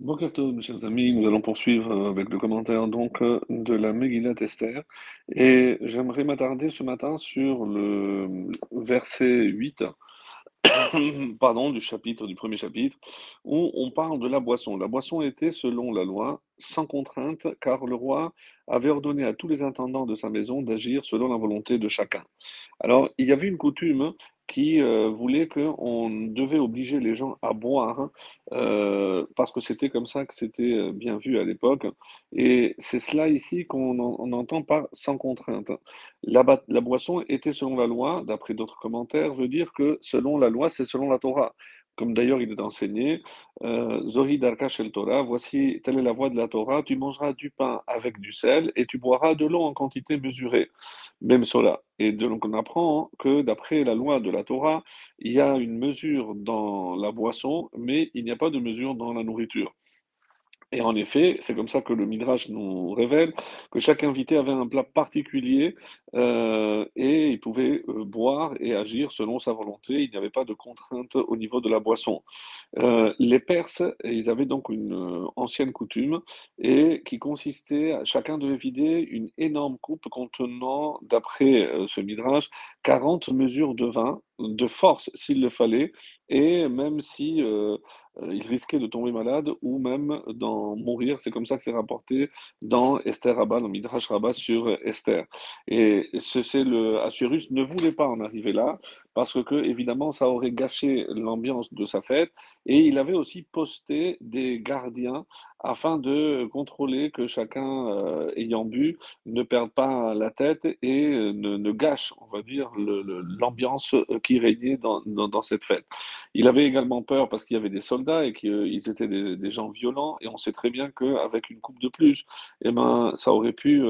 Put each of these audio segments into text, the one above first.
Bonjour mes chers amis, nous allons poursuivre euh, avec le commentaire donc euh, de la Megillat Esther et j'aimerais m'attarder ce matin sur le verset 8 pardon, du chapitre, du premier chapitre, où on parle de la boisson. La boisson était, selon la loi, sans contrainte, car le roi avait ordonné à tous les intendants de sa maison d'agir selon la volonté de chacun. Alors, il y avait une coutume qui euh, voulait qu'on devait obliger les gens à boire, euh, parce que c'était comme ça que c'était euh, bien vu à l'époque. Et c'est cela ici qu'on entend par sans contrainte. La, la boisson était selon la loi, d'après d'autres commentaires, veut dire que selon la loi, c'est selon la Torah comme d'ailleurs il est enseigné, Zohi Darka Shel Torah, voici, telle est la voie de la Torah, tu mangeras du pain avec du sel et tu boiras de l'eau en quantité mesurée, même cela. Et donc on apprend que d'après la loi de la Torah, il y a une mesure dans la boisson, mais il n'y a pas de mesure dans la nourriture. Et en effet, c'est comme ça que le Midrash nous révèle que chaque invité avait un plat particulier euh, et il pouvait euh, boire et agir selon sa volonté. Il n'y avait pas de contrainte au niveau de la boisson. Euh, les Perses, ils avaient donc une ancienne coutume et qui consistait, chacun devait vider une énorme coupe contenant, d'après ce Midrash, 40 mesures de vin de force s'il le fallait, et même si euh, euh, il risquait de tomber malade ou même d'en mourir. C'est comme ça que c'est rapporté dans Esther Rabba, dans Midrash Rabba sur Esther. Et c'est le Assuérus ne voulait pas en arriver là parce que évidemment ça aurait gâché l'ambiance de sa fête et il avait aussi posté des gardiens afin de contrôler que chacun euh, ayant bu ne perde pas la tête et euh, ne, gâche, on va dire, l'ambiance euh, qui régnait dans, dans, cette fête. Il avait également peur parce qu'il y avait des soldats et qu'ils étaient des, gens violents et on sait très bien qu'avec une coupe de plus, eh ben, ça aurait pu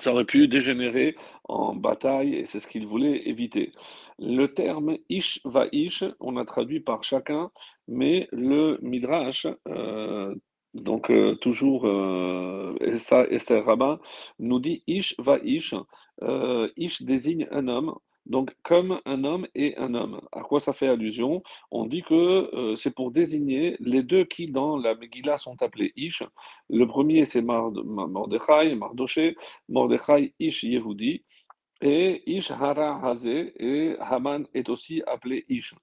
ça aurait pu dégénérer en bataille et c'est ce qu'il voulait éviter. Le terme ish va ish, on a traduit par chacun, mais le midrash, euh, donc euh, toujours euh, Esther Rabbin, nous dit ish va ish. ish désigne un homme donc, comme un homme et un homme. À quoi ça fait allusion? On dit que euh, c'est pour désigner les deux qui, dans la Megillah, sont appelés Ish. Le premier, c'est Mordechai, Mardoché. Mordechai, Ish Yehudi. Et Ish Hara Hazé, et Haman est aussi appelé Ish.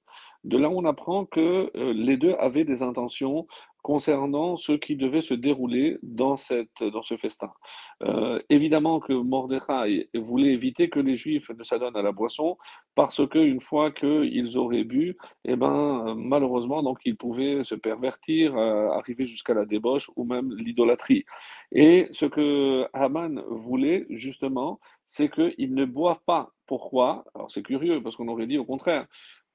De là, on apprend que euh, les deux avaient des intentions concernant ce qui devait se dérouler dans, ce festin. Euh, évidemment que Mordechai voulait éviter que les Juifs ne s'adonnent à la boisson, parce qu'une fois qu'ils auraient bu, eh ben, malheureusement, donc, ils pouvaient se pervertir, euh, arriver jusqu'à la débauche ou même l'idolâtrie. Et ce que Haman voulait, justement, c'est qu'ils ne boivent pas. Pourquoi? C'est curieux, parce qu'on aurait dit au contraire.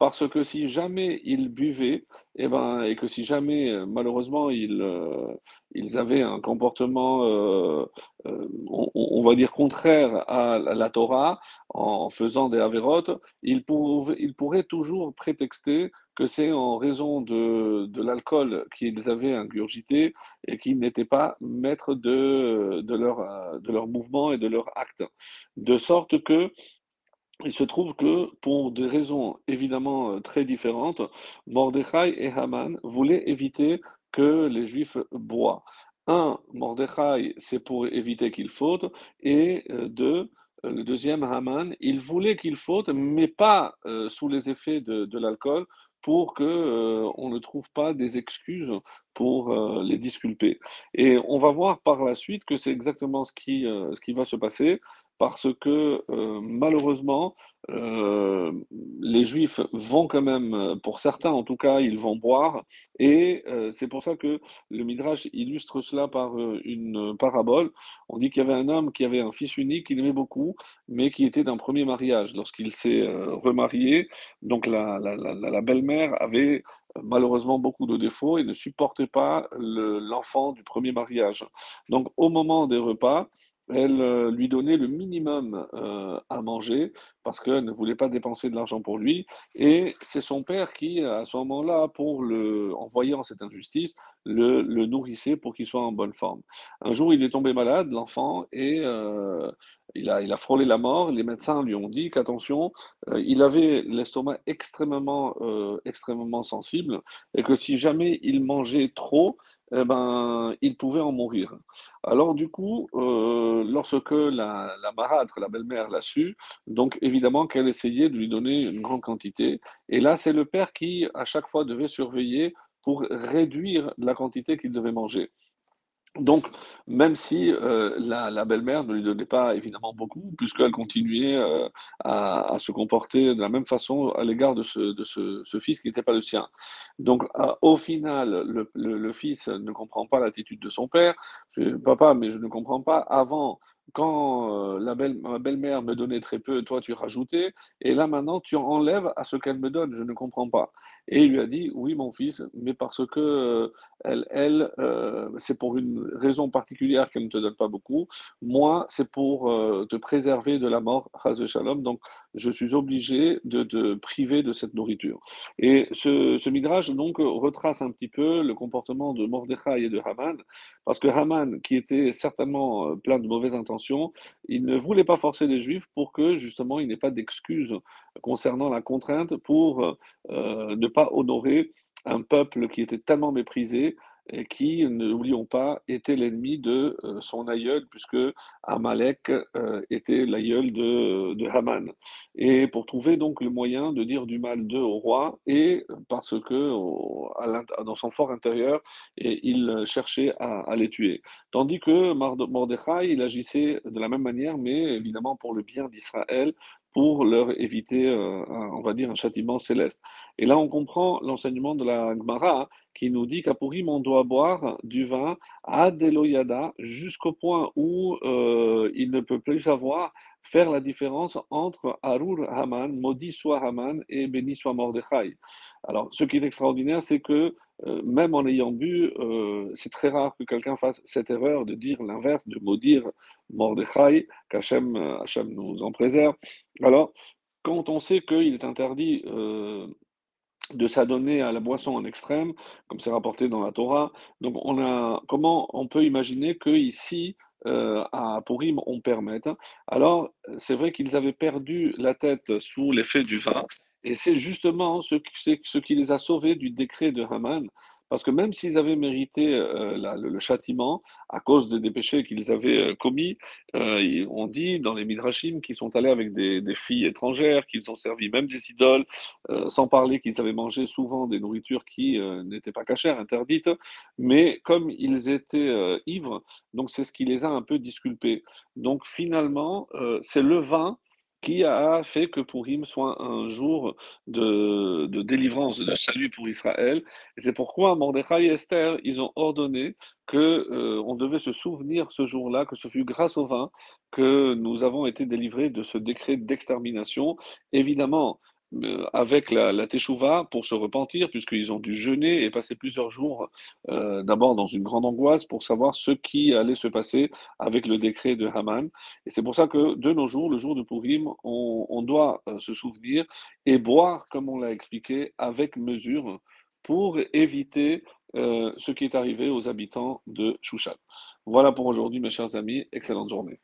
Parce que si jamais ils buvaient, et, eh ben, et que si jamais, euh, malheureusement, ils, euh, ils avaient un comportement, euh, on, va dire, contraire à la Torah, en faisant des avérotes, ils, pourraient toujours prétexter que c'est en raison de, de l'alcool qu'ils avaient ingurgité et qu'ils n'étaient pas maîtres de, de, leur, de leur mouvement et de leur acte. De sorte que il se trouve que, pour des raisons évidemment euh, très différentes, Mordechai et Haman voulaient éviter que les Juifs boivent. Un, Mordechai, c'est pour éviter qu'il faute, et euh, deux, euh, le deuxième, Haman, il voulait qu'il faute, mais pas sous les effets de, l'alcool, pour qu'on on ne trouve pas des excuses pour les disculper. Et on va voir par la suite que c'est exactement ce qui, ce qui va se passer parce que euh, malheureusement, euh, les juifs vont quand même, pour certains en tout cas, ils vont boire, et euh, c'est pour ça que le Midrash illustre cela par une parabole. On dit qu'il y avait un homme qui avait un fils unique qu'il aimait beaucoup, mais qui était d'un premier mariage. Lorsqu'il s'est remarié, donc la, la belle-mère avait malheureusement beaucoup de défauts et ne supportait pas l'enfant du premier mariage. Donc au moment des repas, elle euh, lui donnait le minimum euh, à manger parce qu'elle ne voulait pas dépenser de l'argent pour lui. Et c'est son père qui, à ce moment-là, pour le, en voyant cette injustice, le, le nourrissait pour qu'il soit en bonne forme. Un jour, il est tombé malade, l'enfant, et euh, il a, il a frôlé la mort. Les médecins lui ont dit qu'attention, euh, il avait l'estomac extrêmement, euh, extrêmement sensible et que si jamais il mangeait trop, eh ben, il pouvait en mourir. Alors du coup, euh, lorsque la, la marâtre, la belle-mère, l'a su, donc évidemment qu'elle essayait de lui donner une grande quantité. Et là, c'est le père qui, à chaque fois, devait surveiller pour réduire la quantité qu'il devait manger. Donc, même si euh, la, belle-mère ne lui donnait pas évidemment beaucoup, puisqu'elle continuait euh, à, se comporter de la même façon à l'égard de, ce, fils qui n'était pas le sien. Donc, euh, au final, le fils ne comprend pas l'attitude de son père. Je- Papa, mais je ne comprends pas. Avant, quand euh, ma belle-mère me donnait très peu, toi tu rajoutais, et là maintenant tu enlèves à ce qu'elle me donne. Je ne comprends pas. Et il lui a dit, oui, mon fils, mais parce que euh, elle, elle euh, c'est pour une raison particulière qu'elle ne te donne pas beaucoup. Moi, c'est pour te préserver de la mort, shalom. Donc, je suis obligé de te priver de cette nourriture. Et ce, ce midrash, donc, retrace un petit peu le comportement de Mordechai et de Haman, parce que Haman, qui était certainement plein de mauvaises intentions, il ne voulait pas forcer les Juifs pour que, justement, il n'ait pas d'excuses concernant la contrainte pour euh, ne pas honorer un peuple qui était tellement méprisé et qui, n'oublions pas, était l'ennemi de euh, son aïeul, puisque Amalek euh, était l'aïeul de, de Haman. Et pour trouver donc le moyen de dire du mal d'eux au roi, et parce que dans son fort intérieur, il cherchait à, à les tuer. Tandis que Mordechai, il agissait de la même manière, mais évidemment pour le bien d'Israël, pour leur éviter, euh, on va dire, un châtiment céleste. Et là, on comprend l'enseignement de la Gemara qui nous dit qu'à Purim, on doit boire du vin à Deloyada jusqu'au point où euh, il ne peut plus savoir faire la différence entre Arur Haman, maudit soit Haman, et béni soit Mordechai. Alors, ce qui est extraordinaire, c'est que euh, même en ayant bu, euh, c'est très rare que quelqu'un fasse cette erreur de dire l'inverse, de maudire Mordechai, qu'Hachem euh, Hachem nous en préserve. Alors, quand on sait qu'il est interdit de s'adonner à la boisson en extrême, comme c'est rapporté dans la Torah. Donc, on a, comment on peut imaginer que ici, euh, à Purim, on permette? Alors, c'est vrai qu'ils avaient perdu la tête sous l'effet du vin, et c'est justement ce, qui- les a sauvés du décret de Haman. Parce que même s'ils avaient mérité euh, le, châtiment à cause de- des péchés qu'ils avaient euh, commis, euh, on dit dans les Midrashim qu'ils sont allés avec des, des filles étrangères, qu'ils ont servi même des idoles, sans parler qu'ils avaient mangé souvent des nourritures qui n'étaient pas cachères, interdites, mais comme ils étaient ivres, donc c'est ce qui les a un peu disculpés. Donc finalement, c'est le vin qui a fait que Purim soit un jour de, délivrance, de salut pour Israël. C'est pourquoi Mordechai et Esther, ils ont ordonné que euh, on devait se souvenir ce jour-là, que ce fut grâce au vin que nous avons été délivrés de ce décret d'extermination. Évidemment, avec la, la Teshuvah pour se repentir, puisqu'ils ont dû jeûner et passer plusieurs jours euh, d'abord dans une grande angoisse pour savoir ce qui allait se passer avec le décret de Haman. Et c'est pour ça que de nos jours, le jour de Purim, on, doit euh, se souvenir et boire, comme on l'a expliqué, avec mesure pour éviter euh, ce qui est arrivé aux habitants de Shushan. Voilà pour aujourd'hui, mes chers amis. Excellente journée.